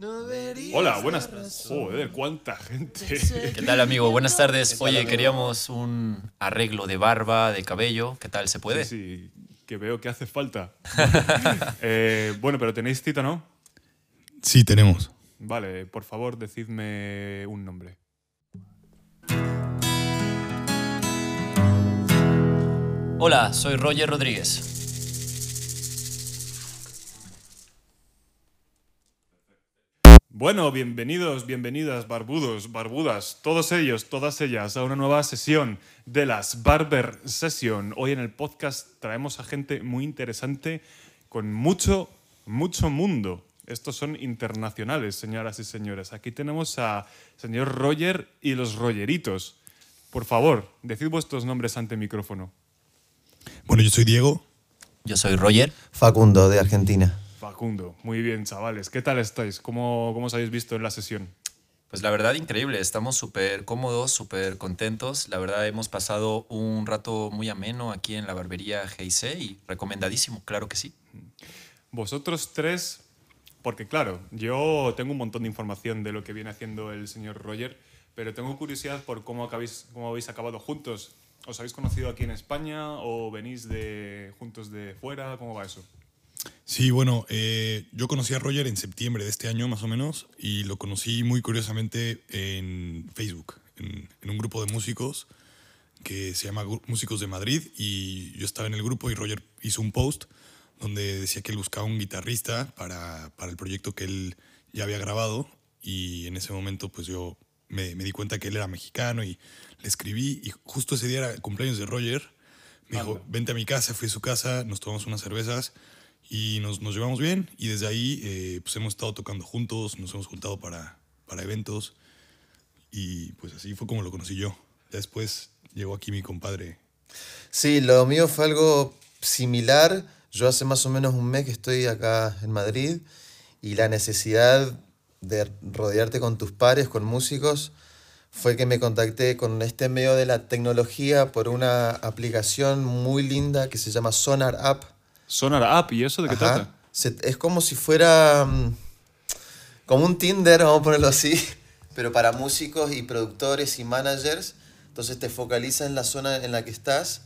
Hola, buenas. Joder, cuánta gente. ¿Qué tal, amigo? Buenas tardes. Oye, queríamos un arreglo de barba, de cabello. ¿Qué tal? ¿Se puede? Sí, sí, que veo que hace falta. Eh, bueno, pero tenéis cita, ¿no? Sí, tenemos. Vale, por favor, decidme un nombre. Hola, soy Roger Rodríguez. Bueno, bienvenidos, bienvenidas, barbudos, barbudas, todos ellos, todas ellas, a una nueva sesión de las Barber Session. Hoy en el podcast traemos a gente muy interesante con mucho, mucho mundo. Estos son internacionales, señoras y señores. Aquí tenemos a señor Roger y los Rogeritos. Por favor, decid vuestros nombres ante el micrófono. Bueno, yo soy Diego. Yo soy Roger. Facundo, de Argentina. Facundo, muy bien, chavales. ¿Qué tal estáis? ¿Cómo, cómo os habéis visto en la sesión? Pues la verdad, increíble. Estamos súper cómodos, súper contentos. La verdad, hemos pasado un rato muy ameno aquí en la barbería GIC y recomendadísimo, claro que sí. Vosotros tres, porque claro, yo tengo un montón de información de lo que viene haciendo el señor Roger, pero tengo curiosidad por cómo, acabéis, cómo habéis acabado juntos. ¿Os habéis conocido aquí en España o venís de, juntos de fuera? ¿Cómo va eso? Sí, bueno, eh, yo conocí a Roger en septiembre de este año más o menos y lo conocí muy curiosamente en Facebook, en, en un grupo de músicos que se llama Músicos de Madrid y yo estaba en el grupo y Roger hizo un post donde decía que él buscaba un guitarrista para, para el proyecto que él ya había grabado y en ese momento pues yo me, me di cuenta que él era mexicano y le escribí y justo ese día era el cumpleaños de Roger. Me dijo, vente a mi casa, fui a su casa, nos tomamos unas cervezas y nos, nos llevamos bien y desde ahí eh, pues hemos estado tocando juntos, nos hemos juntado para, para eventos y pues así fue como lo conocí yo. Después llegó aquí mi compadre. Sí, lo mío fue algo similar. Yo hace más o menos un mes que estoy acá en Madrid y la necesidad de rodearte con tus pares, con músicos, fue que me contacté con este medio de la tecnología por una aplicación muy linda que se llama Sonar App. Sonar App, ¿y eso de qué Ajá. trata? Se- es como si fuera mm, como un Tinder, vamos a ponerlo así, pero para músicos y productores y managers. Entonces te focaliza en la zona en la que estás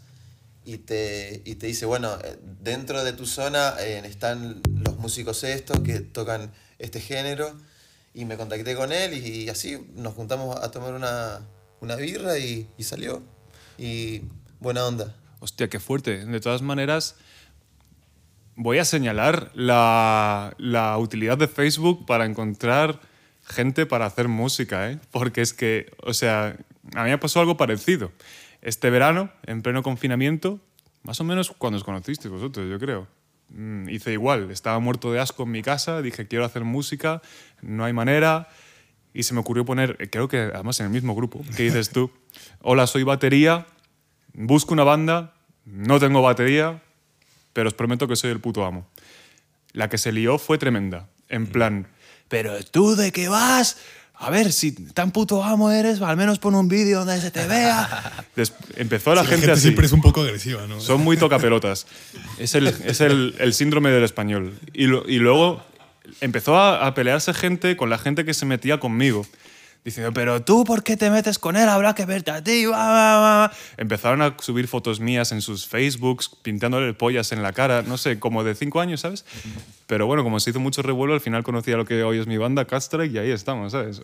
y te, y te dice, bueno, eh, dentro de tu zona eh, están los músicos estos que tocan este género. Y me contacté con él y, así nos juntamos a tomar una, una birra y, y salió. Y buena onda. Hostia, qué fuerte. De todas maneras, voy a señalar la, la utilidad de Facebook para encontrar gente para hacer música, ¿eh? Porque es que, o sea, a mí me pasó algo parecido. Este verano, en pleno confinamiento, más o menos cuando os conocisteis vosotros, yo creo. Mm, hice igual, estaba muerto de asco en mi casa, dije quiero hacer música, no hay manera, y se me ocurrió poner, eh, creo que además en el mismo grupo, ¿qué dices tú? Hola, soy batería, busco una banda, no tengo batería, pero os prometo que soy el puto amo. La que se lió fue tremenda. En plan, ¿pero tú de qué vas? A ver, si tan puto amo eres, al menos pon un vídeo donde se te vea. Des- empezó la, Sí, gente, así. siempre es un poco agresiva, ¿no? Son muy tocapelotas. Es el, es el, el síndrome del español. Y, lo- y luego empezó a, a pelearse gente con la gente que se metía conmigo. Diciendo, pero tú, ¿por qué te metes con él? Habrá que verte a ti. va, va, va". Empezaron a subir fotos mías en sus Facebooks, pintándole pollas en la cara, no sé, como de cinco años, ¿sabes? Pero bueno, como se hizo mucho revuelo, al final conocí a lo que hoy es mi banda, Castrike, y ahí estamos, ¿sabes?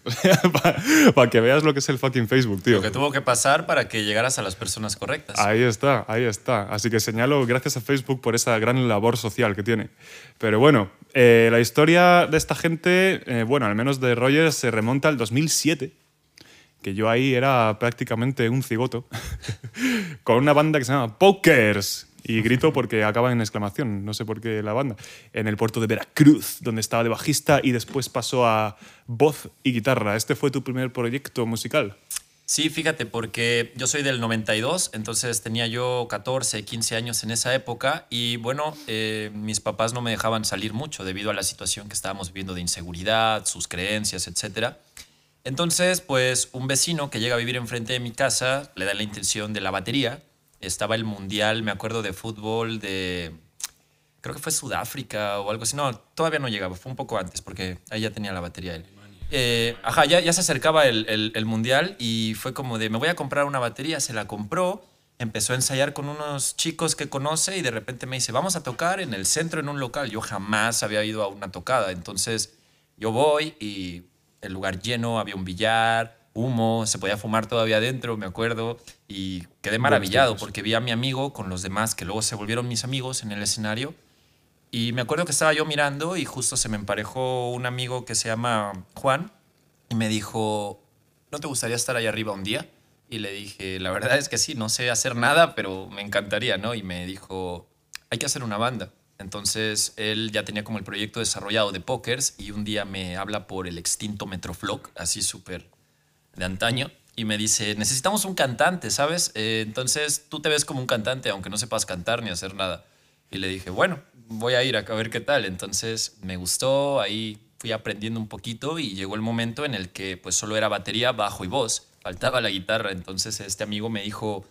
Para que veas lo que es el fucking Facebook, tío. Lo que tuvo que pasar para que llegaras a las personas correctas. Ahí está, ahí está. Así que señalo gracias a Facebook por esa gran labor social que tiene. Pero bueno, eh, la historia de esta gente, eh, bueno, al menos de Rogers, se remonta al 2007, que yo ahí era prácticamente un cigoto, con una banda que se llama Pokers. Y grito porque acaba en exclamación, no sé por qué la banda, en el puerto de Veracruz, donde estaba de bajista y después pasó a voz y guitarra. ¿Este fue tu primer proyecto musical? Sí, fíjate, porque yo soy del 92, entonces tenía yo 14, 15 años en esa época y bueno, eh, mis papás no me dejaban salir mucho debido a la situación que estábamos viviendo de inseguridad, sus creencias, etc. Entonces, pues un vecino que llega a vivir enfrente de mi casa le da la intención de la batería. Estaba el mundial, me acuerdo de fútbol de creo que fue Sudáfrica o algo así. No, todavía no llegaba, fue un poco antes porque ahí ya tenía la batería él. Eh, ajá, ya, ya se acercaba el, el- el mundial y fue como de, me voy a comprar una batería, se la compró, empezó a ensayar con unos chicos que conoce y de repente me dice, vamos a tocar en el centro en un local. Yo jamás había ido a una tocada, entonces yo voy y el lugar lleno, había un billar, humo, se podía fumar todavía adentro, me acuerdo, y quedé maravillado porque vi a mi amigo con los demás que luego se volvieron mis amigos en el escenario. Y me acuerdo que estaba yo mirando y justo se me emparejó un amigo que se llama Juan y me dijo, ¿no te gustaría estar ahí arriba un día? Y le dije, la verdad es que sí, no sé hacer nada, pero me encantaría, ¿no? Y me dijo, hay que hacer una banda. Entonces él ya tenía como el proyecto desarrollado de Pokers y un día me habla por el extinto Metroflock, así súper de antaño, y me dice, necesitamos un cantante, ¿sabes? Eh, entonces tú te ves como un cantante, aunque no sepas cantar ni hacer nada. Y le dije, bueno, voy a ir a ver qué tal. Entonces me gustó, ahí fui aprendiendo un poquito y llegó el momento en el que pues solo era batería, bajo y voz, faltaba la guitarra. Entonces este amigo me dijo,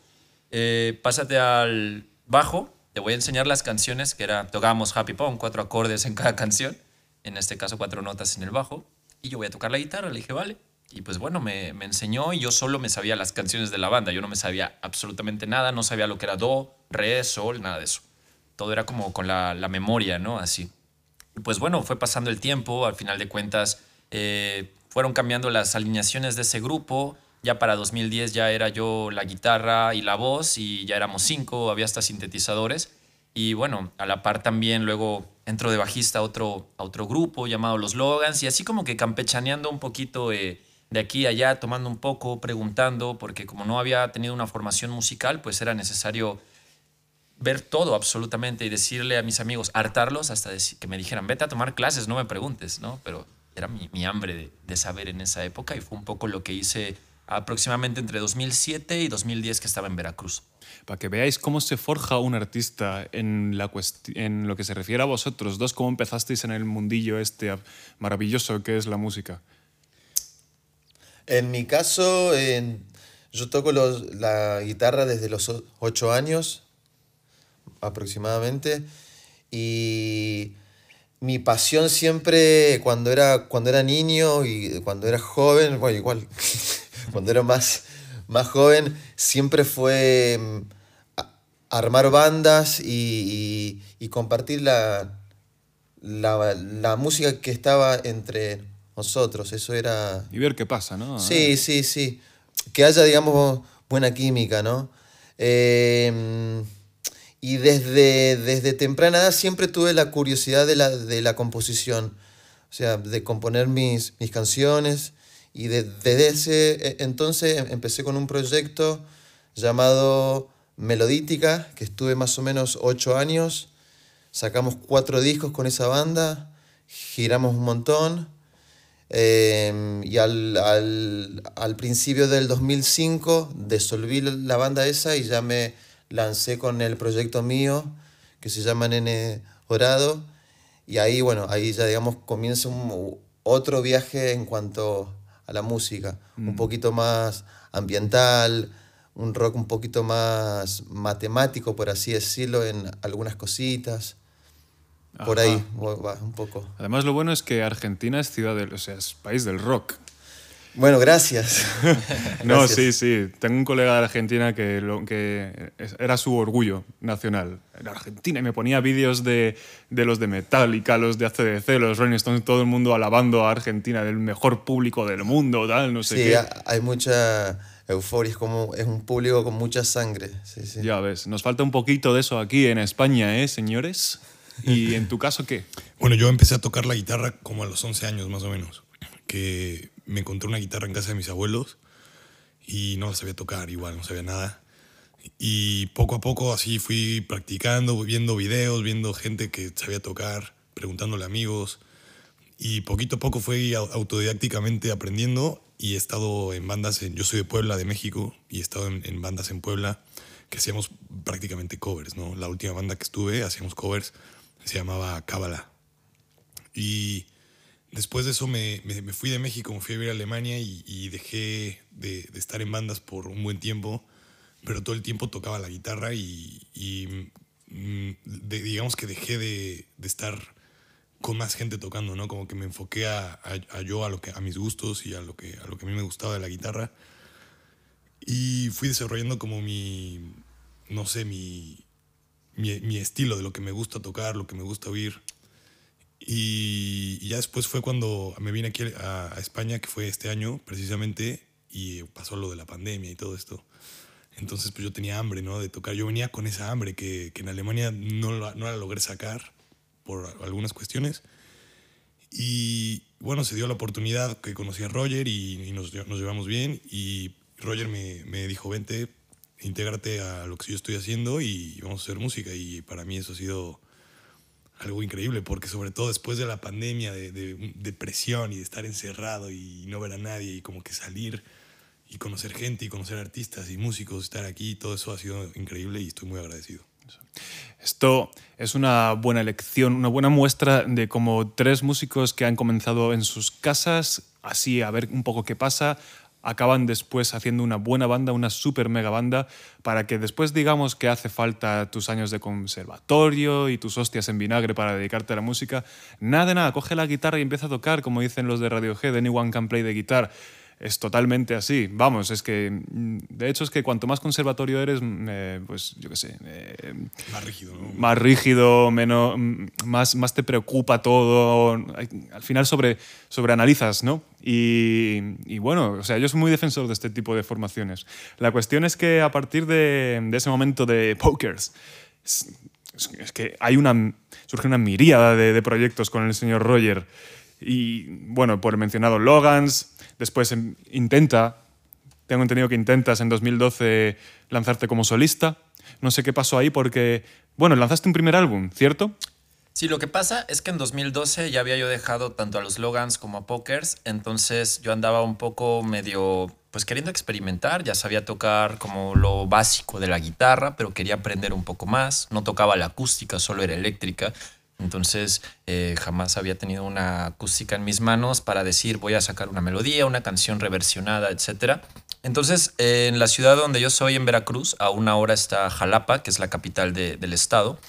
eh, pásate al bajo, te voy a enseñar las canciones, que era, tocábamos Happy Pong, cuatro acordes en cada canción, en este caso cuatro notas en el bajo, y yo voy a tocar la guitarra, le dije, vale. Y pues bueno, me, me enseñó y yo solo me sabía las canciones de la banda, yo no me sabía absolutamente nada, no sabía lo que era do, re, sol, nada de eso. Todo era como con la, la memoria, ¿no? Así. Y pues bueno, fue pasando el tiempo, al final de cuentas eh, fueron cambiando las alineaciones de ese grupo. Ya para 2010 ya era yo la guitarra y la voz y ya éramos cinco, había hasta sintetizadores. Y bueno, a la par también luego entró de bajista a otro, a otro grupo llamado Los Logans y así como que campechaneando un poquito eh, de aquí a allá, tomando un poco, preguntando, porque como no había tenido una formación musical, pues era necesario ver todo absolutamente y decirle a mis amigos, hartarlos hasta que me dijeran, vete a tomar clases, no me preguntes, ¿no? Pero era mi, mi hambre de, de saber en esa época y fue un poco lo que hice aproximadamente entre 2007 y 2010 que estaba en Veracruz. Para que veáis cómo se forja un artista en, la en lo que se refiere a vosotros dos, cómo empezasteis en el mundillo este maravilloso que es la música. En mi caso, en- yo toco los- la guitarra desde los o- ocho años aproximadamente y mi pasión siempre cuando era, cuando era niño y cuando era joven, bueno, igual, cuando era más, más joven, siempre fue mm, armar bandas y, y- y compartir la, la, la música que estaba entre nosotros. Eso era... Y ver qué pasa, ¿no? Sí, sí, sí. Que haya, digamos, buena química, ¿no? Eh, y desde, desde temprana edad siempre tuve la curiosidad de la, de la composición, o sea, de componer mis, mis canciones. Y de- desde ese eh, entonces em- empecé con un proyecto llamado Melodítica, que estuve más o menos ocho años. Sacamos cuatro discos con esa banda, giramos un montón. Eh, y al, al, al principio del 2005 disolví la banda esa y ya me lancé con el proyecto mío que se llama Nene Dorado. Y ahí, bueno, ahí ya digamos comienza un, otro viaje en cuanto a la música, un poquito más ambiental, un rock un poquito más matemático, por así decirlo, en algunas cositas. Por Ajá. ahí va un poco. Además, lo bueno es que Argentina es ciudad del, o sea, es país del rock. Bueno, gracias. No, Gracias. sí, sí. Tengo un colega de Argentina que, lo, que era su orgullo nacional. En Argentina y me ponía vídeos de, de los de Metallica, los de ACDC, los Rolling Stones, todo el mundo alabando a Argentina, del mejor público del mundo, tal, no sé Sí, qué. ha- hay mucha euforia, es como es un público con mucha sangre. Sí, sí. Ya ves, nos falta un poquito de eso aquí en España, ¿eh, señores? ¿Y en tu caso qué? Bueno, yo empecé a tocar la guitarra como a los 11 años más o menos, que me encontré una guitarra en casa de mis abuelos y no la sabía tocar igual, no sabía nada. Y poco a poco así fui practicando, viendo videos, viendo gente que sabía tocar, preguntándole a amigos. Y poquito a poco fui au- autodidácticamente aprendiendo y he estado en bandas, en, yo soy de Puebla, de México, y he estado en, en bandas en Puebla que hacíamos prácticamente covers, ¿no? La última banda que estuve hacíamos covers, se llamaba Cábala. Y después de eso me, me- fui de México, me fui a vivir a Alemania y, dejé de, estar en bandas por un buen tiempo, pero todo el tiempo tocaba la guitarra y, mm, digamos que dejé de, estar con más gente tocando, ¿no? Como que me enfoqué a, a- yo, a, lo que, a mis gustos y a lo, que, a lo que a mí me gustaba de la guitarra. Y fui desarrollando como mi, no sé, mi, mi estilo de lo que me gusta tocar, lo que me gusta oír. Y, ya después fue cuando me vine aquí a, a España, que fue este año precisamente, y pasó lo de la pandemia y todo esto. Entonces pues yo tenía hambre, ¿no? De tocar. Yo venía con esa hambre que, que en Alemania no la, no la logré sacar por algunas cuestiones. Y bueno, se dio la oportunidad que conocí a Roger y, y nos, nos llevamos bien. Y Roger me, me dijo, vente, intégrate a lo que yo estoy haciendo y vamos a hacer música. Y para mí eso ha sido algo increíble, porque sobre todo después de la pandemia, de, de depresión y de estar encerrado y no ver a nadie y como que salir y conocer gente y conocer artistas y músicos, estar aquí, todo eso ha sido increíble y estoy muy agradecido. Esto es una buena lección, una buena muestra de cómo tres músicos que han comenzado en sus casas, así a ver un poco qué pasa, acaban después haciendo una buena banda, una super mega banda, para que después digamos que hace falta tus años de conservatorio y tus hostias en vinagre para dedicarte a la música. Nada nada, coge la guitarra y empieza a tocar, como dicen los de Radiohead, anyone can play the guitar. Es totalmente así. Vamos, es que. De hecho, es que cuanto más conservatorio eres, mm, eh, pues yo qué sé. eh, Más rígido, ¿no? más rígido, menos, mm, más, más te preocupa todo. Al final sobre, sobreanalizas, ¿no? Y, y bueno, o sea, yo soy muy defensor de este tipo de formaciones. La cuestión es que a partir de, de ese momento de pokers, es, es- es que hay una, surge una miríada de, de proyectos con el señor Roger. Y bueno, por el mencionado Logans, después em, intenta tengo entendido que intentas en 2012 lanzarte como solista. No sé qué pasó ahí porque, bueno, lanzaste un primer álbum, ¿cierto? Sí, lo que pasa es que en 2012 ya había yo dejado tanto a los Logans como a Pokers, entonces yo andaba un poco medio, pues queriendo experimentar, ya sabía tocar como lo básico de la guitarra, pero quería aprender un poco más, no tocaba la acústica, solo era eléctrica, entonces eh, jamás había tenido una acústica en mis manos para decir voy a sacar una melodía, una canción reversionada, etc. Entonces, eh, en la ciudad donde yo soy, en Veracruz, a una hora está Jalapa, que es la capital de- del estado.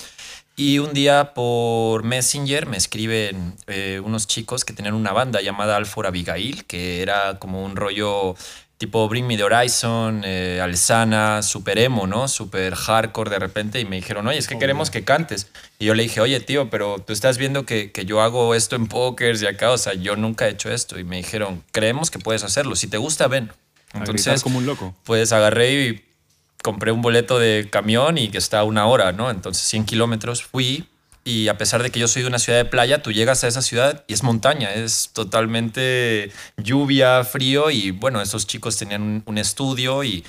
Y un día por Messenger me escriben eh, unos chicos que tenían una banda llamada Alfor Abigail, que era como un rollo tipo Bring Me the Horizon, eh, Alesana, super emo, ¿no? Super hardcore de repente. Y me dijeron, oye, es que queremos que cantes. Y yo le dije, oye, tío, pero tú estás viendo que, que yo hago esto en pokers y acá, o sea, yo nunca he hecho esto. Y me dijeron, creemos que puedes hacerlo. Si te gusta, ven. Entonces, como un loco. pues agarré y compré un boleto de camión y que está a una hora, ¿no? Entonces 100 kilómetros fui y a pesar de que yo soy de una ciudad de playa, tú llegas a esa ciudad y es montaña, es totalmente lluvia, frío y bueno, esos chicos tenían un, estudio y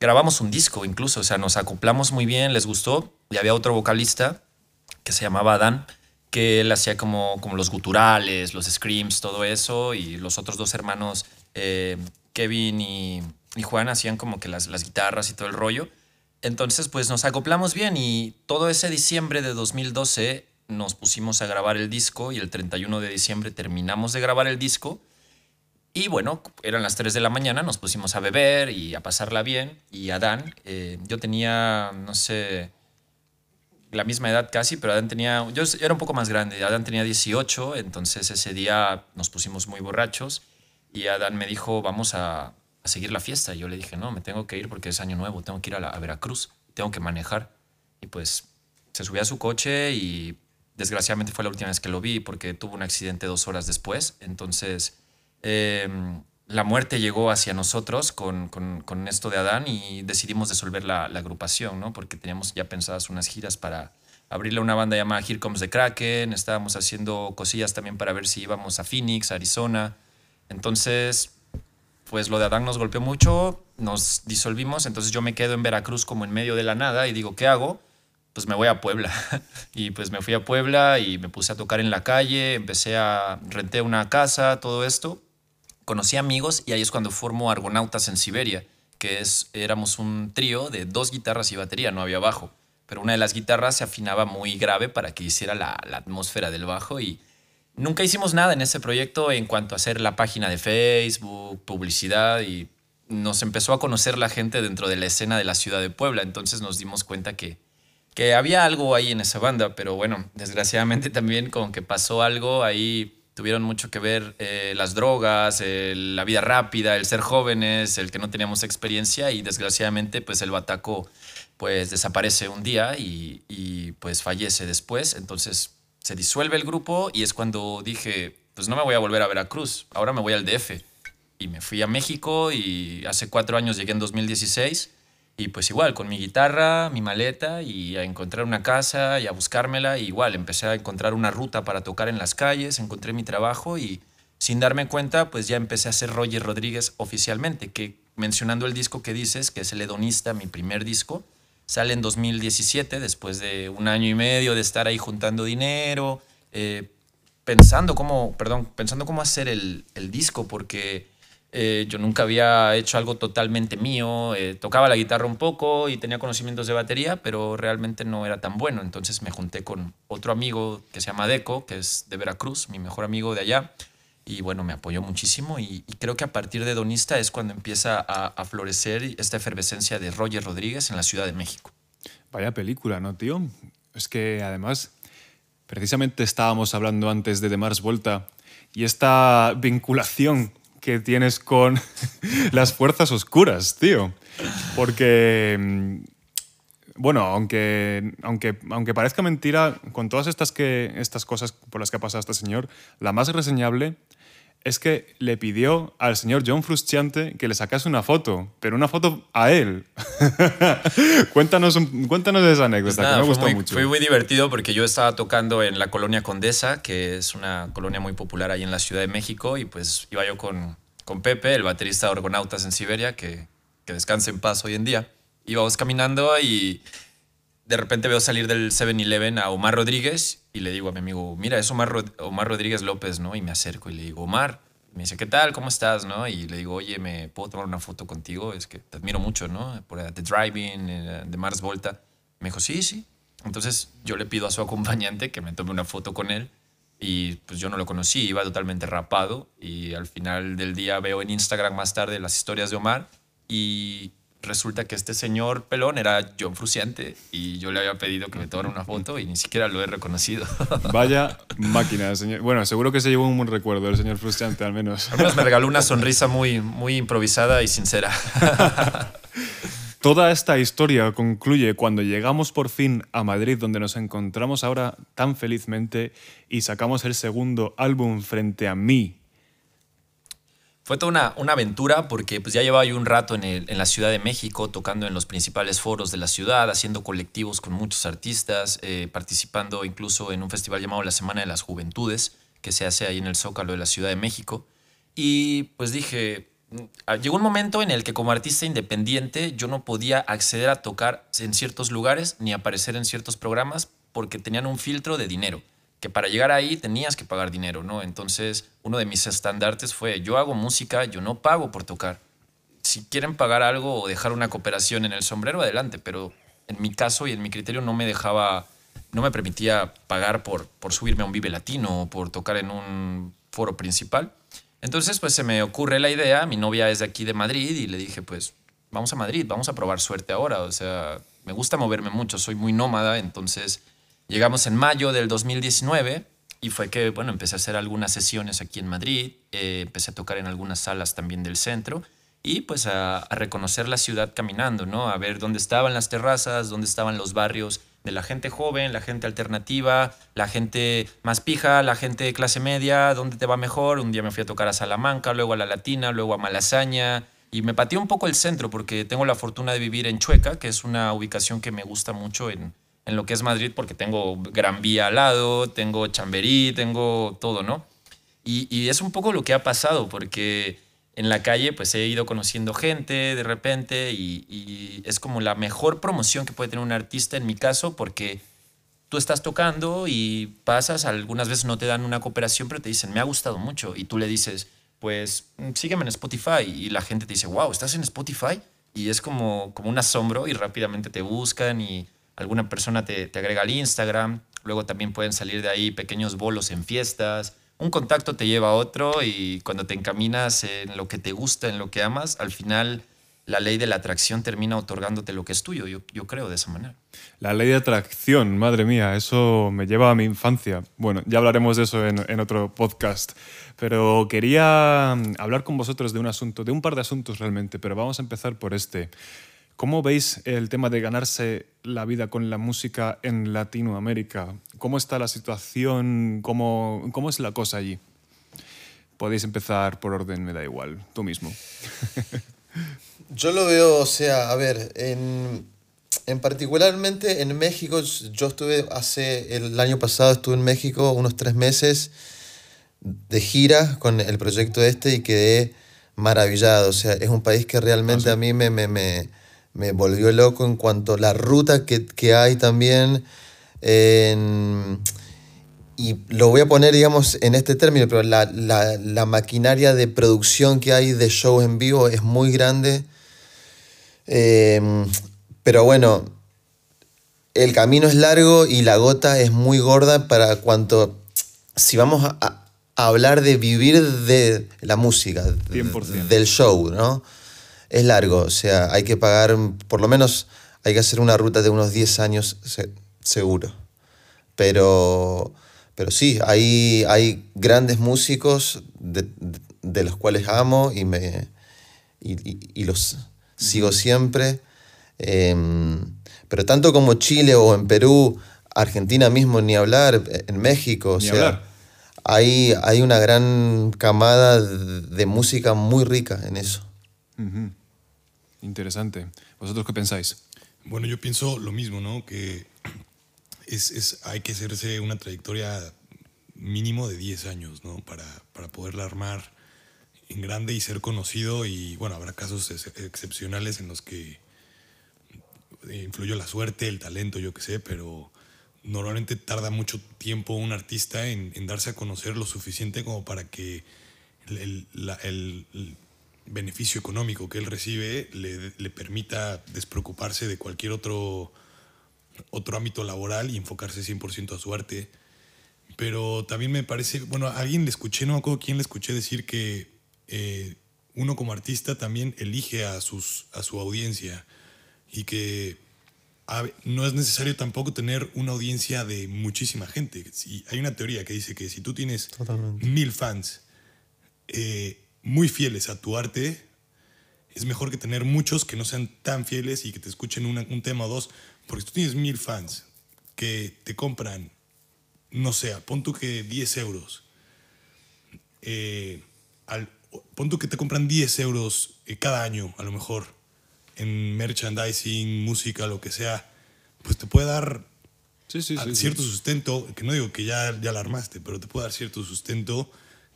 grabamos un disco incluso, o sea, nos acoplamos muy bien, les gustó y había otro vocalista que se llamaba Dan que él hacía como, como los guturales, los screams, todo eso, y los otros dos hermanos, eh, Kevin y, y Juan, hacían como que las, las guitarras y todo el rollo. Entonces, pues nos acoplamos bien y todo ese diciembre de 2012 nos pusimos a grabar el disco y el 31 de diciembre terminamos de grabar el disco. Y bueno, eran las 3 de la mañana, nos pusimos a beber y a pasarla bien. Y Adán, eh, yo tenía, no sé, la misma edad casi, pero Adán tenía, yo era un poco más grande, Adán tenía 18, entonces ese día nos pusimos muy borrachos y Adán me dijo, vamos a, a seguir la fiesta. Y yo le dije, no, me tengo que ir porque es año nuevo, tengo que ir a, Veracruz, tengo que manejar. Y pues se subió a su coche y desgraciadamente fue la última vez que lo vi porque tuvo un accidente dos horas después. Entonces eh, la muerte llegó hacia nosotros con, con- con esto de Adán y decidimos disolver la, la agrupación, ¿no? Porque teníamos ya pensadas unas giras para abrirle una banda llamada Here Comes the Kraken, estábamos haciendo cosillas también para ver si íbamos a Phoenix, Arizona. Entonces, pues lo de Adán nos golpeó mucho, nos disolvimos, entonces yo me quedo en Veracruz como en medio de la nada y digo, ¿qué hago? Pues me voy a Puebla. y pues me fui a Puebla y me puse a tocar en la calle, empecé a renté una casa, todo esto. Conocí amigos y ahí es cuando formo Argonautas en Siberia, que es, éramos un trío de dos guitarras y batería, no había bajo. Pero una de las guitarras se afinaba muy grave para que hiciera la, la atmósfera del bajo y nunca hicimos nada en ese proyecto en cuanto a hacer la página de Facebook, publicidad y nos empezó a conocer la gente dentro de la escena de la ciudad de Puebla. Entonces nos dimos cuenta que, que había algo ahí en esa banda, pero bueno, desgraciadamente también como que pasó algo ahí. Tuvieron mucho que ver eh, las drogas, la vida rápida, el ser jóvenes, el que no teníamos experiencia y desgraciadamente pues el bataco pues desaparece un día y, y, pues fallece después. Entonces se disuelve el grupo y es cuando dije, pues no me voy a volver a Veracruz, ahora me voy al DF. Y me fui a México y hace cuatro años llegué en 2016 y pues igual con mi guitarra, mi maleta y a encontrar una casa y a buscármela. Igual empecé a encontrar una ruta para tocar en las calles, encontré mi trabajo y sin darme cuenta pues ya empecé a ser Roger Rodríguez oficialmente, que mencionando el disco que dices, que es el hedonista, mi primer disco, sale en 2017 después de un año y medio de estar ahí juntando dinero, eh, pensando cómo, perdón, pensando cómo hacer el, disco, porque eh, yo nunca había hecho algo totalmente mío. eh, tocaba la guitarra un poco y tenía conocimientos de batería, pero realmente no era tan bueno. Entonces me junté con otro amigo que se llama Deco, que es de Veracruz, mi mejor amigo de allá. Y bueno, me apoyó muchísimo y, y creo que a partir de Donista es cuando empieza a, a florecer esta efervescencia de Roger Rodríguez en la Ciudad de México. Vaya película, ¿no, tío? Es que además, precisamente estábamos hablando antes de The Mars Volta y esta vinculación que tienes con las fuerzas oscuras, tío. Porque, mm, bueno, aunque, aunque, aunque parezca mentira, con todas estas, que, estas cosas por las que ha pasado este señor, la más reseñable es que le pidió al señor John Frusciante que le sacase una foto, pero una foto a él. cuéntanos, un- cuéntanos esa anécdota, Pues nada, que me gustó muy, mucho. fue muy divertido porque yo estaba tocando en la colonia Condesa, que es una colonia muy popular ahí en la Ciudad de México, y pues iba yo con, con Pepe, el baterista de Orgonautas en Siberia, que, que descansa en paz hoy en día. Íbamos caminando y de repente veo salir del 7-Eleven a Omar Rodríguez y le digo a mi amigo, mira, es Omar, Omar Rodríguez López, ¿no? Y me acerco y le digo, Omar. Me dice, ¿qué tal? ¿Cómo estás? ¿no? Y le digo, oye, ¿me puedo tomar una foto contigo? Es que te admiro mucho, ¿no? Por eh, The Driving, eh, de Mars Volta. Me dijo, sí, sí. Entonces yo le pido a su acompañante que me tome una foto con él. Y pues yo no lo conocí, iba totalmente rapado. Y al final del día veo en Instagram más tarde las historias de Omar. Y resulta que este señor pelón era John Fruciante. Y yo le había pedido que me tomara una foto y ni siquiera lo he reconocido. Vaya máquina, señor. Bueno, seguro que se llevó un buen recuerdo el señor Frusciante, al menos. Al menos me regaló una sonrisa muy, muy improvisada y sincera. Toda esta historia concluye cuando llegamos por fin a Madrid, donde nos encontramos ahora tan felizmente y sacamos el segundo álbum frente a mí. Fue toda una, una aventura porque pues ya llevaba yo un rato en, el- en la Ciudad de México, tocando en los principales foros de la ciudad, haciendo colectivos con muchos artistas, eh, participando incluso en un festival llamado La Semana de las Juventudes, que se hace ahí en el Zócalo de la Ciudad de México. Y pues dije, mm, llegó un momento en el que como artista independiente yo no podía acceder a tocar en ciertos lugares ni aparecer en ciertos programas porque tenían un filtro de dinero que para llegar ahí tenías que pagar dinero, ¿no? Entonces, uno de mis estandartes fue, yo hago música, yo no pago por tocar. Si quieren pagar algo o dejar una cooperación en el sombrero, adelante, pero en mi caso y en mi criterio no me dejaba, no me permitía pagar por, por subirme a un Vive Latino o por tocar en un foro principal. Entonces, pues se me ocurre la idea, mi novia es de aquí de Madrid y le dije, pues vamos a Madrid, vamos a probar suerte ahora, o sea, me gusta moverme mucho, soy muy nómada, entonces Llegamos en mayo del 2019 y fue que, bueno, empecé a hacer algunas sesiones aquí en Madrid, eh, empecé a tocar en algunas salas también del centro y pues a, a reconocer la ciudad caminando, ¿no? A ver dónde estaban las terrazas, dónde estaban los barrios de la gente joven, la gente alternativa, la gente más pija, la gente de clase media, dónde te va mejor. Un día me fui a tocar a Salamanca, luego a La Latina, luego a Malasaña y me pateé un poco el centro porque tengo la fortuna de vivir en Chueca, que es una ubicación que me gusta mucho en, en lo que es Madrid porque tengo Gran Vía al lado, tengo Chamberí, tengo todo, ¿no? Y, y es un poco lo que ha pasado porque en la calle pues he ido conociendo gente de repente y, y es como la mejor promoción que puede tener un artista en mi caso porque tú estás tocando y pasas, algunas veces no te dan una cooperación, pero te dicen, me ha gustado mucho. Y tú le dices, pues sígueme en Spotify. Y la gente te dice, wow, ¿estás en Spotify? Y es como, como un asombro y rápidamente te buscan y alguna persona te, te agrega al Instagram. Luego también pueden salir de ahí pequeños bolos en fiestas. Un contacto te lleva a otro y cuando te encaminas en lo que te gusta, en lo que amas, al final la ley de la atracción termina otorgándote lo que es tuyo, yo, yo creo de esa manera. La ley de atracción, madre mía, eso me lleva a mi infancia. Bueno, ya hablaremos de eso en, en otro podcast, pero quería hablar con vosotros de un asunto, de un par de asuntos realmente, pero vamos a empezar por este. ¿Cómo veis el tema de ganarse la vida con la música en Latinoamérica? ¿Cómo está la situación? ¿Cómo, cómo es la cosa allí? Podéis empezar por orden, me da igual, tú mismo. Yo lo veo, o sea, a ver, en, en particularmente en México, yo estuve hace, el año pasado estuve en México unos tres meses de gira con el proyecto este y quedé maravillado. O sea, es un país que realmente a mí me, me, me, me volvió loco en cuanto a la ruta que, que hay también. en- y lo voy a poner, digamos, en este término, pero la, la, la maquinaria de producción que hay de show en vivo es muy grande. Eh, pero bueno, el camino es largo y la gota es muy gorda para cuanto, si vamos a, hablar de vivir de la música, de- 100%. del show, ¿no? Es largo, o sea, hay que pagar, por lo menos hay que hacer una ruta de unos 10 años se- seguro. Pero, pero sí, hay, hay grandes músicos de, de- los cuales amo y, me, y, y- y los sigo siempre. Em, pero tanto como Chile o en Perú, Argentina mismo, ni hablar, en México, o Ni sea, hablar. hay, hay una gran camada de, música muy rica en eso. Interesante. ¿Vosotros qué pensáis? Bueno, yo pienso lo mismo, ¿no? Que es, es- hay que hacerse una trayectoria mínimo de 10 años, ¿no? Para, para poderla armar en grande y ser conocido. Y bueno, habrá casos ex- excepcionales en los que influyó la suerte, el talento, yo qué sé, pero normalmente tarda mucho tiempo un artista en, darse a conocer lo suficiente como para que el beneficio económico que él recibe le, le permita despreocuparse de cualquier otro, otro ámbito laboral y enfocarse 100% a su arte. Pero también me parece, bueno, a alguien le escuché, no me acuerdo quién le escuché decir que eh, uno como artista también elige a, sus, a su audiencia y que a no es necesario tampoco tener una audiencia de muchísima gente. Si, hay una teoría que dice que si tú tienes Totalmente. mil fans eh, muy fieles a tu arte, es mejor que tener muchos que no sean tan fieles y que te escuchen una- un tema o dos. Porque si tú tienes mil fans que te compran, no sé, pon tú que 10 euros, eh, al, pon tú que te compran 10 euros eh, cada año, a lo mejor, en merchandising, música, lo que sea, pues te puede dar Sí, sí, a- sí. sí. cierto sustento, que no digo que ya, ya la armaste, pero te puede dar cierto sustento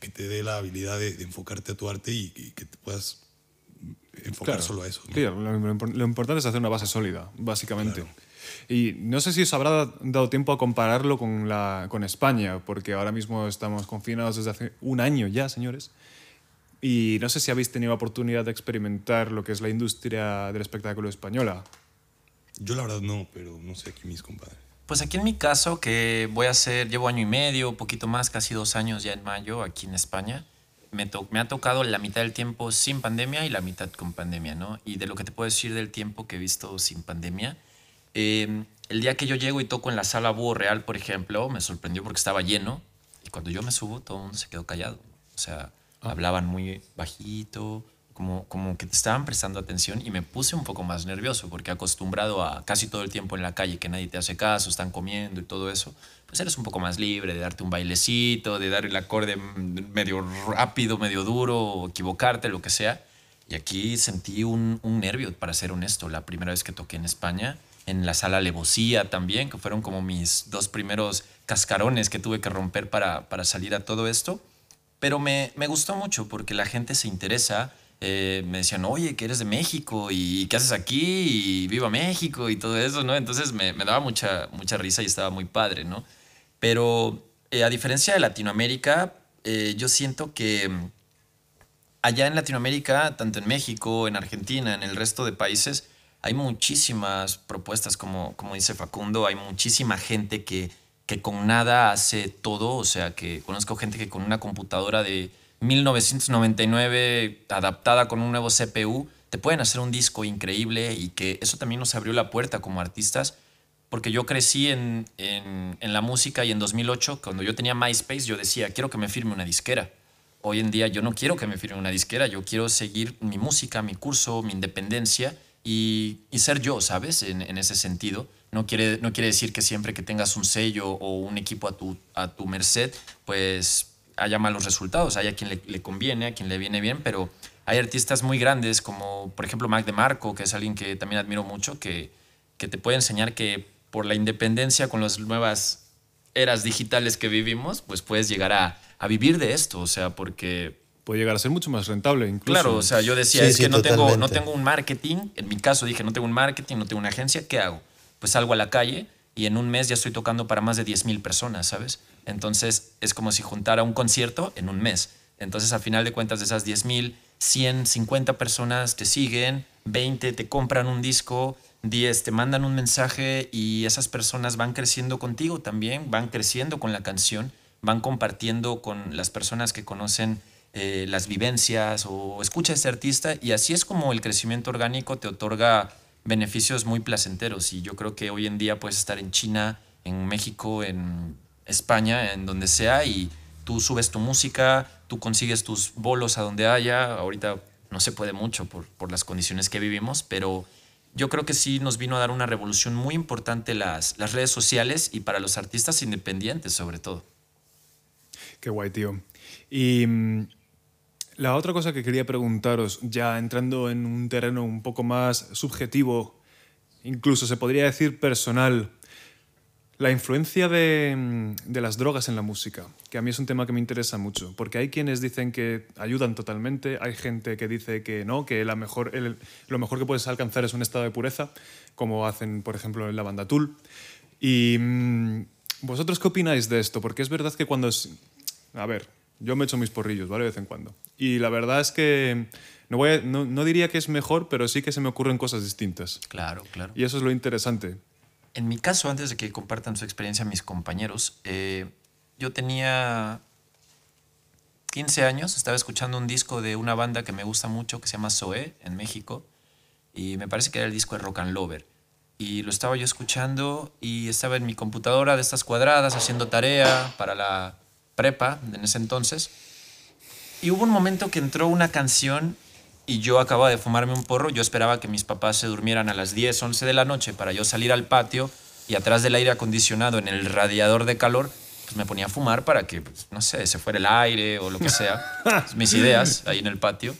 que te dé la habilidad de, de enfocarte a tu arte y, y que te puedas enfocar Claro. solo a eso. ¿no? Claro, lo, lo impor- lo importante es hacer una base sólida, básicamente. Y no sé si os habrá dado tiempo a compararlo con, la, con España, porque ahora mismo estamos confinados desde hace un año ya, señores. Y no sé si habéis tenido oportunidad de experimentar lo que es la industria del espectáculo española. Yo la verdad no, pero no sé aquí mis compadres. Pues aquí en mi caso, que voy a hacer, llevo año y medio, poquito más, casi dos años ya en mayo aquí en España. Me, to- me ha tocado la mitad del tiempo sin pandemia y la mitad con pandemia, ¿no? Y de lo que te puedo decir del tiempo que he visto sin pandemia, eh, el día que yo llego y toco en la sala Búho Real, por ejemplo, me sorprendió porque estaba lleno y cuando yo me subo todo el mundo se quedó callado. O sea, hablaban muy bajito, como, como que te estaban prestando atención y me puse un poco más nervioso porque acostumbrado a casi todo el tiempo en la calle que nadie te hace caso, están comiendo y todo eso, pues eres un poco más libre de darte un bailecito, de dar el acorde medio rápido, medio duro, equivocarte, lo que sea. Y aquí sentí un, un nervio, para ser honesto, la primera vez que toqué en España, en la sala Levosía también, que fueron como mis dos primeros cascarones que tuve que romper para, para salir a todo esto. Pero me, me gustó mucho porque la gente se interesa. Eh, me decían, oye, que eres de México y qué haces aquí y viva México y todo eso, ¿no? Entonces me, daba mucha, mucha risa y estaba muy padre, ¿no? Pero eh, a diferencia de Latinoamérica, eh, yo siento que mm, allá en Latinoamérica, tanto en México, en Argentina, en el resto de países, hay muchísimas propuestas, como, como dice Facundo, hay muchísima gente que, que con nada hace todo, o sea, que conozco gente que con una computadora de 1999 adaptada con un nuevo CPU te pueden hacer un disco increíble y que eso también nos abrió la puerta como artistas, porque yo crecí en, en, la música y en 2008, cuando yo tenía MySpace, yo decía, quiero que me firme una disquera. Hoy en día yo no quiero que me firme una disquera, yo quiero seguir mi música, mi curso, mi independencia y, y ser yo, ¿sabes? En, en, ese sentido. No quiere, no quiere decir que siempre que tengas un sello o un equipo a tu, a tu merced, pues haya malos resultados. Hay a quien le, le, conviene, a quien le viene bien, pero hay artistas muy grandes como, por ejemplo, Mac DeMarco, que es alguien que también admiro mucho, que, que te puede enseñar que por la independencia con las nuevas eras digitales que vivimos, pues puedes llegar a, a vivir de esto. O sea, porque puede llegar a ser mucho más rentable incluso. Claro, o sea, yo decía, sí, es sí, que no tengo, no tengo un marketing, en mi caso dije, no tengo un marketing, no tengo una agencia, ¿qué hago? Pues salgo a la calle y en un mes ya estoy tocando para más de 10 mil personas, ¿sabes? Entonces es como si juntara un concierto en un mes. Entonces a final de cuentas de esas 10 mil, 100, 50 personas te siguen, 20 te compran un disco, 10 te mandan un mensaje y esas personas van creciendo contigo también, van creciendo con la canción, van compartiendo con las personas que conocen eh, las vivencias o escucha a ese artista y así es como el crecimiento orgánico te otorga beneficios muy placenteros y yo creo que hoy en día puedes estar en China, en México, en España, en donde sea y tú subes tu música, tú consigues tus bolos a donde haya, ahorita no se puede mucho por, por las condiciones que vivimos, pero yo creo que sí nos vino a dar una revolución muy importante las, las redes sociales y para los artistas independientes sobre todo. Qué guay, tío. Y mm, la otra cosa que quería preguntaros, ya entrando en un terreno un poco más subjetivo, incluso se podría decir personal, la influencia de, de, las drogas en la música, que a mí es un tema que me interesa mucho, porque hay quienes dicen que ayudan totalmente, hay gente que dice que no, que la mejor, el, lo mejor que puedes alcanzar es un estado de pureza, como hacen, por ejemplo, en la banda Tool. Y mm, vosotros qué opináis de esto? Porque es verdad que cuando... Es, a ver, yo me echo mis porrillos, ¿vale? De vez en cuando. Y la verdad es que no, voy a, no, no, diría que es mejor, pero sí que se me ocurren cosas distintas. Claro, claro. Y eso es lo interesante. En mi caso, antes de que compartan su experiencia mis compañeros, eh, yo tenía 15 años, estaba escuchando un disco de una banda que me gusta mucho, que se llama Zoé, en México, y me parece que era el disco de Rock and Lover. Y lo estaba yo escuchando y estaba en mi computadora de estas cuadradas haciendo tarea para la prepa en ese entonces. Y hubo un momento que entró una canción y yo acababa de fumarme un porro. Yo esperaba que mis papás se durmieran a las 10, 11 de la noche para yo salir al patio y atrás del aire acondicionado en el radiador de calor, pues me ponía a fumar para que, pues, no sé, se fuera el aire o lo que sea. mis ideas ahí en el patio.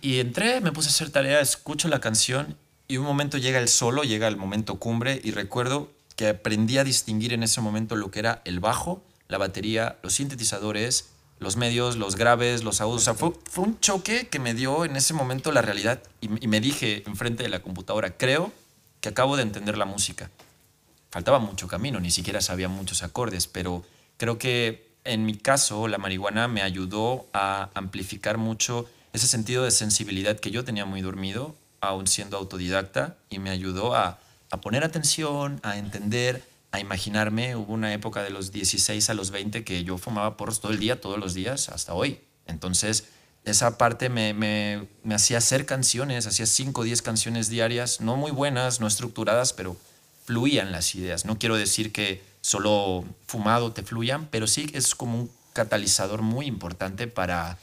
Y entré, me puse a hacer tarea, escucho la canción y un momento llega el solo, llega el momento cumbre y recuerdo que aprendí a distinguir en ese momento lo que era el bajo la batería, los sintetizadores, los medios, los graves, los agudos. Fue, un choque que me dio en ese momento la realidad y, me dije enfrente de la computadora, creo que acabo de entender la música. Faltaba mucho camino, ni siquiera sabía muchos acordes, pero creo que en mi caso la marihuana me ayudó a amplificar mucho ese sentido de sensibilidad que yo tenía muy dormido, aún siendo autodidacta, y me ayudó a poner atención, a entender, a imaginarme, hubo una época de los 16 a los 20 que yo fumaba porros todo el día, todos los días, hasta hoy. Entonces, esa parte me, me, me hacía hacer canciones, hacía 5 o 10 canciones diarias, no muy buenas, no estructuradas, pero fluían las ideas. No quiero decir que solo fumado te fluyan, pero sí es como un catalizador muy importante para,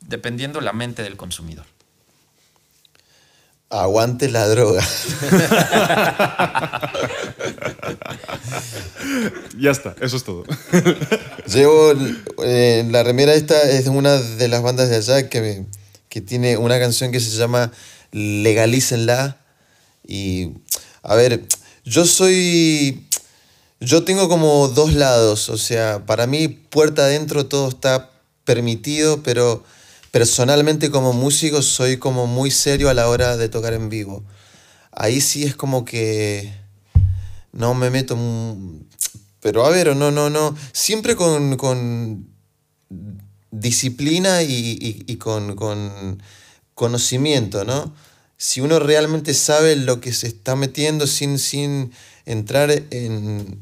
dependiendo la mente del consumidor. Aguante la droga. ya está, eso es todo. Llevo eh, la remera esta es una de las bandas de allá que, que tiene una canción que se llama Legalícenla. Y a ver, yo soy yo tengo como dos lados, o sea, para mí puerta adentro todo está permitido, pero personalmente como músico soy como muy serio a la hora de tocar en vivo. Ahí sí es como que no me meto... Pero a ver, no, no, no. Siempre con, con disciplina y, y, y con, con, conocimiento, ¿no? Si uno realmente sabe lo que se está metiendo sin, sin entrar en,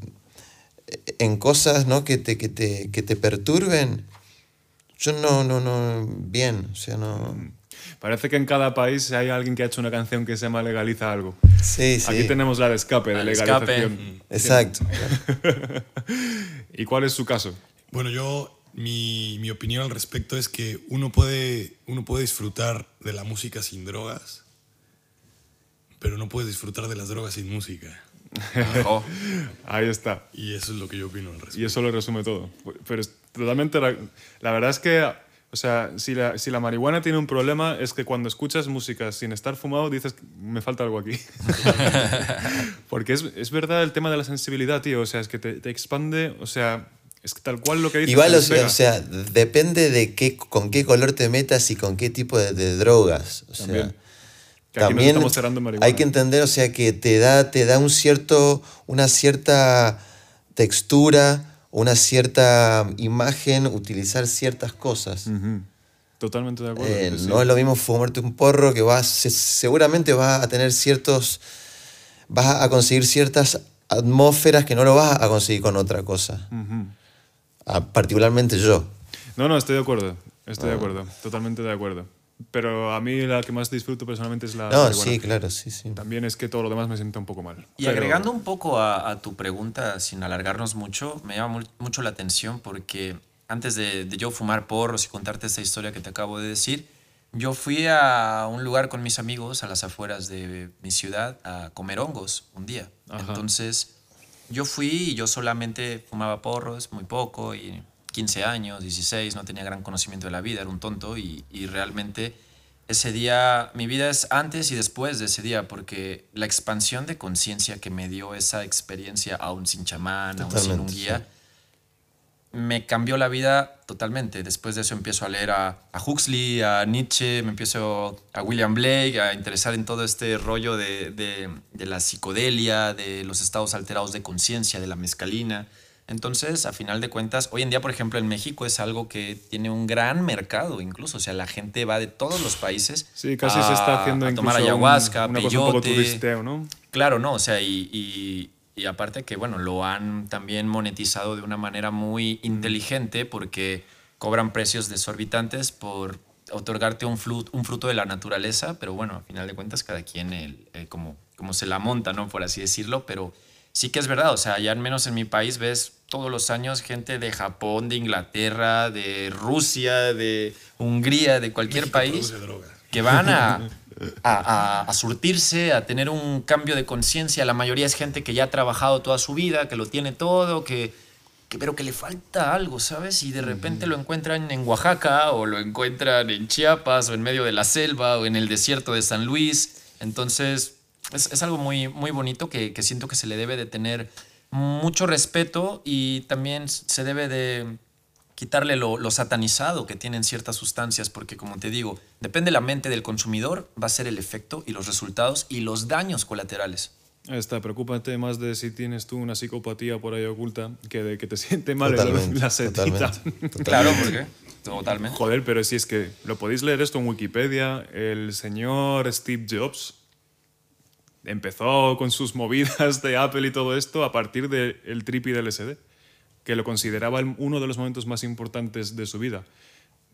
en cosas ¿no? que, te, que, te, que te perturben, yo no, no, no, bien, o sea, no... Parece que en cada país hay alguien que ha hecho una canción que se llama Legaliza algo. Sí, sí. Aquí tenemos la de escape, de La de escape. legalización. Exacto. ¿Y cuál es su caso? Bueno, yo, mi, mi opinión al respecto es que uno puede, uno puede disfrutar de la música sin drogas, pero no puedes disfrutar de las drogas sin música. Oh, Ahí está. Y eso es lo que yo opino al respecto. Y eso lo resume todo. Pero es totalmente. ra- La verdad es que, o sea, si la, si la marihuana tiene un problema, es que cuando escuchas música sin estar fumado, dices, me falta algo aquí. Porque es, es verdad el tema de la sensibilidad, tío. O sea, es que te, te expande, o sea, es que tal cual lo que dices. Igual, o sea, o sea, depende de qué, con qué color te metas y con qué tipo de, de drogas. O sea, También. Que aquí nos también hay que entender, o sea, que te da, te da un cierto, una cierta textura, una cierta imagen, utilizar ciertas cosas. Totalmente de acuerdo. Eh, sí. No es lo mismo fumarte un porro que vas, se- seguramente vas a tener ciertos, vas a conseguir ciertas atmósferas que no lo vas a conseguir con otra cosa. Ah, particularmente yo. No, no, estoy de acuerdo. Estoy Ah. de acuerdo. Totalmente de acuerdo. Pero a mí la que más disfruto personalmente es la No, sí, claro, sí, sí. También es que todo lo demás me sienta un poco mal. Y Pero- agregando un poco a, a tu pregunta, sin alargarnos mucho, me llama mu- mucho la atención porque antes de, de yo fumar porros y contarte esta historia que te acabo de decir, yo fui a un lugar con mis amigos a las afueras de mi ciudad a comer hongos un día. Ajá. Entonces, yo fui y yo solamente fumaba porros, muy poco, y 15 años, 16, no tenía gran conocimiento de la vida, era un tonto y, y realmente ese día, mi vida es antes y después de ese día, porque la expansión de conciencia que me dio esa experiencia, aún sin chamán, aún sin un guía, sí. me cambió la vida totalmente. Después de eso empiezo a leer a, a Huxley, a Nietzsche, me empiezo a William Blake, a interesar en todo este rollo de, de- de la psicodelia, de los estados alterados de conciencia, de la mescalina. Entonces, a final de cuentas, hoy en día, por ejemplo, en México es algo que tiene un gran mercado incluso. O sea, la gente va de todos los países Sí, casi se está a- haciendo a incluso tomar ayahuasca, un- una cosa un poco peyote. turisteo, ¿no? Claro, no, o sea, y, y- y aparte que, bueno, lo han también monetizado de una manera muy inteligente porque cobran precios desorbitantes por otorgarte un, flu- un fruto de la naturaleza, pero bueno, a final de cuentas cada quien el, eh, como, como se la monta, ¿no? Por así decirlo, pero sí que es verdad, o sea, ya al menos en mi país ves todos los años gente de Japón, de Inglaterra, de Rusia, de Hungría, de cualquier México país que van a, a, a- a surtirse, a tener un cambio de conciencia. La mayoría es gente que ya ha trabajado toda su vida, que lo tiene todo, que, que- pero que le falta algo, ¿sabes? Y de repente lo encuentran en Oaxaca o lo encuentran en Chiapas o en medio de la selva o en el desierto de San Luis. Entonces, es, es algo muy, muy bonito que, que siento que se le debe de tener mucho respeto y también se debe de quitarle lo, lo satanizado que tienen ciertas sustancias, porque como te digo, depende la mente del consumidor, va a ser el efecto y los resultados y los daños colaterales. Ahí está, preocúpate más de si tienes tú una psicopatía por ahí oculta que de que te siente mal Totalmente, la setita. totalmente. Claro, porque totalmente. Joder, pero si es que lo podéis leer esto en Wikipedia, el señor Steve Jobs empezó con sus movidas de Apple y todo esto a partir del trip y del SD, que lo consideraba uno de los momentos más importantes de su vida,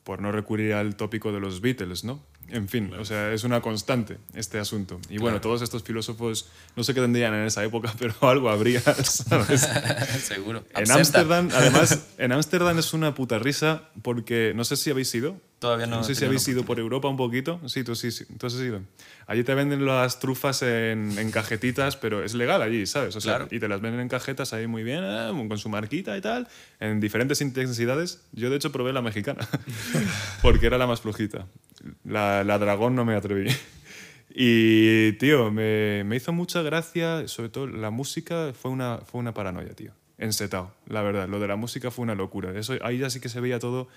por no recurrir al tópico de los Beatles, ¿no? En fin, o sea, es una constante este asunto. Y bueno, todos estos filósofos, no sé qué tendrían en esa época, pero algo habría, ¿sabes? Seguro. En. Ámsterdam, además, en Ámsterdam es una puta risa porque no sé si habéis ido. Todavía no No sé si habéis ido por Europa un poquito. Sí, tú sí, sí, tú has ido. Allí te venden las trufas en, en cajetitas, pero es legal allí, ¿sabes? O sea, Claro. Y te las venden en cajetas ahí muy bien, ah, con su marquita y tal, en diferentes intensidades. Yo, de hecho, probé la mexicana, porque era la más flojita. La, la dragón no me atreví. Y, tío, me, me hizo mucha gracia, sobre todo la música fue una, fue una paranoia, tío. Ensetado, la verdad. Lo de la música fue una locura. Eso, ahí ya sí que se veía todo.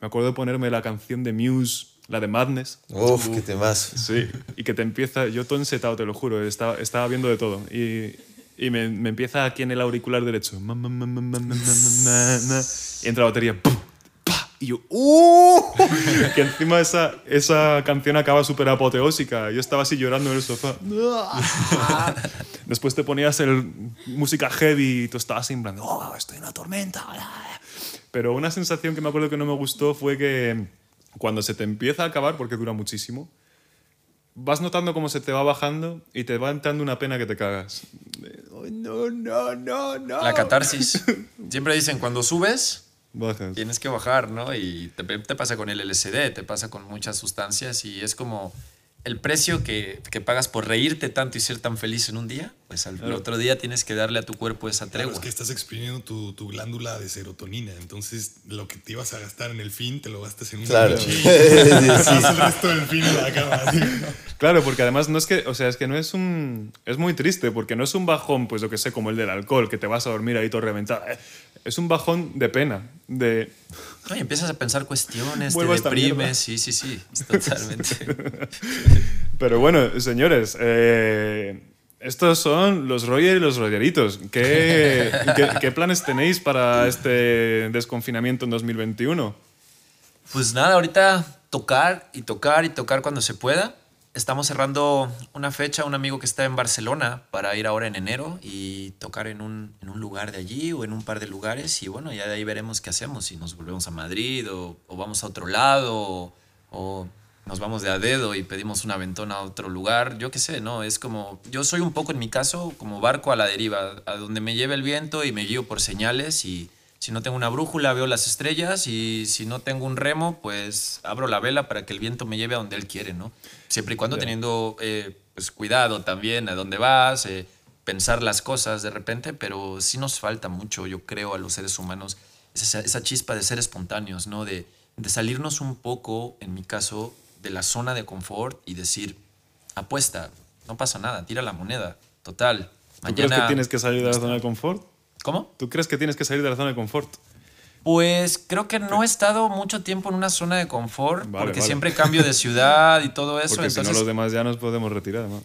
Me acuerdo de ponerme la canción de Muse, la de Madness. Uf, Uf qué temas. Sí, y que te empieza, yo todo ensetado, te lo juro, estaba, estaba viendo de todo. Y, y me, me, empieza aquí en el auricular derecho. Y entra la batería. ¡pum! Y yo, ¡uh! que encima esa, esa canción acaba súper apoteósica. Yo estaba así llorando en el sofá. Después te ponías el música heavy y tú estabas en plan, ¡oh, estoy en una tormenta! Pero una sensación que me acuerdo que no me gustó fue que cuando se te empieza a acabar, porque dura muchísimo, vas notando cómo se te va bajando y te va entrando una pena que te cagas. De, "Ay, no, no, no, no. La catarsis. Siempre dicen, cuando subes, Bajas. tienes que bajar, ¿no? Y te, te pasa con el LSD, te pasa con muchas sustancias y es como el precio que, que pagas por reírte tanto y ser tan feliz en un día, pues al otro día tienes que darle a tu cuerpo esa Claro, tregua. es que estás exprimiendo tu, tu glándula de serotonina. Entonces, lo que te ibas a gastar en el fin, te lo gastas en un Claro. Sí, el resto del fin en la cama. así. Claro, porque además no es que, o sea, es que no es un, es muy triste, porque no es un bajón, pues yo que sé, como el del alcohol, que te vas a dormir ahí todo reventado. Eh, Es un bajón de pena, de, No, y empiezas a pensar cuestiones, Vuelvo te deprimes, sí, sí, sí, totalmente. Pero bueno, señores, eh, estos son los Roger y los Rogeritos. ¿Qué, qué, planes tenéis para este desconfinamiento en 2021? Pues nada, ahorita tocar y tocar y tocar cuando se pueda. Estamos cerrando una fecha, un amigo que está en Barcelona para ir ahora en enero y tocar en un, en un lugar de allí o en un par de lugares y bueno, ya de ahí veremos qué hacemos, si nos volvemos a Madrid o, vamos a otro lado o nos vamos de a dedo y pedimos una aventón a otro lugar, yo qué sé, ¿no? Es como, yo soy un poco en mi caso como barco a la deriva, a donde me lleve el viento y me guío por señales y si no tengo una brújula veo las estrellas y si no tengo un remo pues abro la vela para que el viento me lleve a donde él quiere, ¿no? Siempre y cuando teniendo eh, pues, cuidado también a dónde vas, eh, pensar las cosas de repente, pero sí nos falta mucho, yo creo, a los seres humanos esa, esa chispa de ser espontáneos, ¿no? De, de salirnos un poco, en mi caso, de la zona de confort y decir, apuesta, no pasa nada, tira la moneda, total. ¿Tú crees que tienes que salir de la zona de confort? ¿Cómo? ¿Tú crees que tienes que salir de la zona de confort? Pues creo que no he estado mucho tiempo en una zona de confort Vale, porque vale. siempre cambio de ciudad y todo eso. Porque si entonces, no los demás ya nos podemos retirar. ¿no?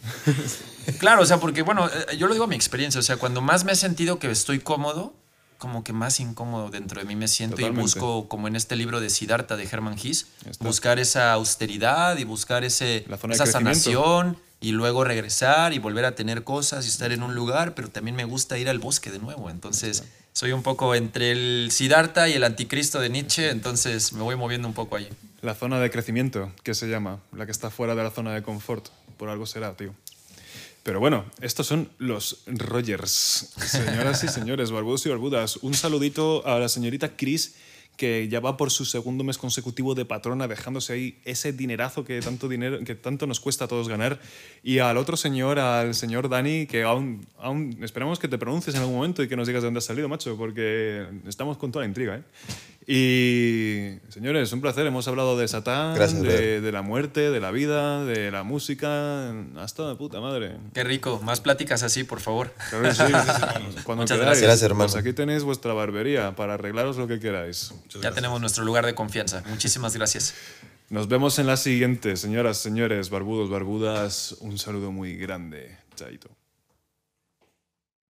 claro, o sea, porque bueno, eh, yo lo digo a mi experiencia, o sea, cuando más me he sentido que estoy cómodo, como que más incómodo dentro de mí me siento Totalmente. y busco, como en este libro de Siddhartha de Hermann Hesse, está. buscar esa austeridad y buscar ese, esa sanación y luego regresar y volver a tener cosas y estar en un lugar, pero también me gusta ir al bosque de nuevo. Entonces, soy un poco entre el Siddhartha y el anticristo de Nietzsche, entonces me voy moviendo un poco allí. La zona de crecimiento, que se llama, la que está fuera de la zona de confort. Por algo será, tío. Pero bueno, estos son los Rogers. Señoras y señores, barbudos y barbudas, un saludito a la señorita Chris, que ya va por su segundo mes consecutivo de patrona, dejándose ahí ese dinerazo que tanto, dinero, que tanto nos cuesta a todos ganar. Y al otro señor, al señor Dani, que aún, esperamos que te pronuncies en algún momento y que nos digas de dónde has salido, macho, porque estamos con toda la intriga. ¿eh? Y señores, un placer. Hemos hablado de Satán, Gracias, de, brother. de la muerte, de la vida, de la música. Hasta de puta madre. Qué rico, más pláticas así, por favor. Claro que sí. Cuando Muchas queráis. gracias, hermano. Pues aquí tenéis vuestra barbería para arreglaros lo que queráis. Ya tenemos nuestro lugar de confianza. Muchísimas gracias. Nos vemos en la siguiente, señoras, señores, barbudos, barbudas. Un saludo muy grande. Chaito.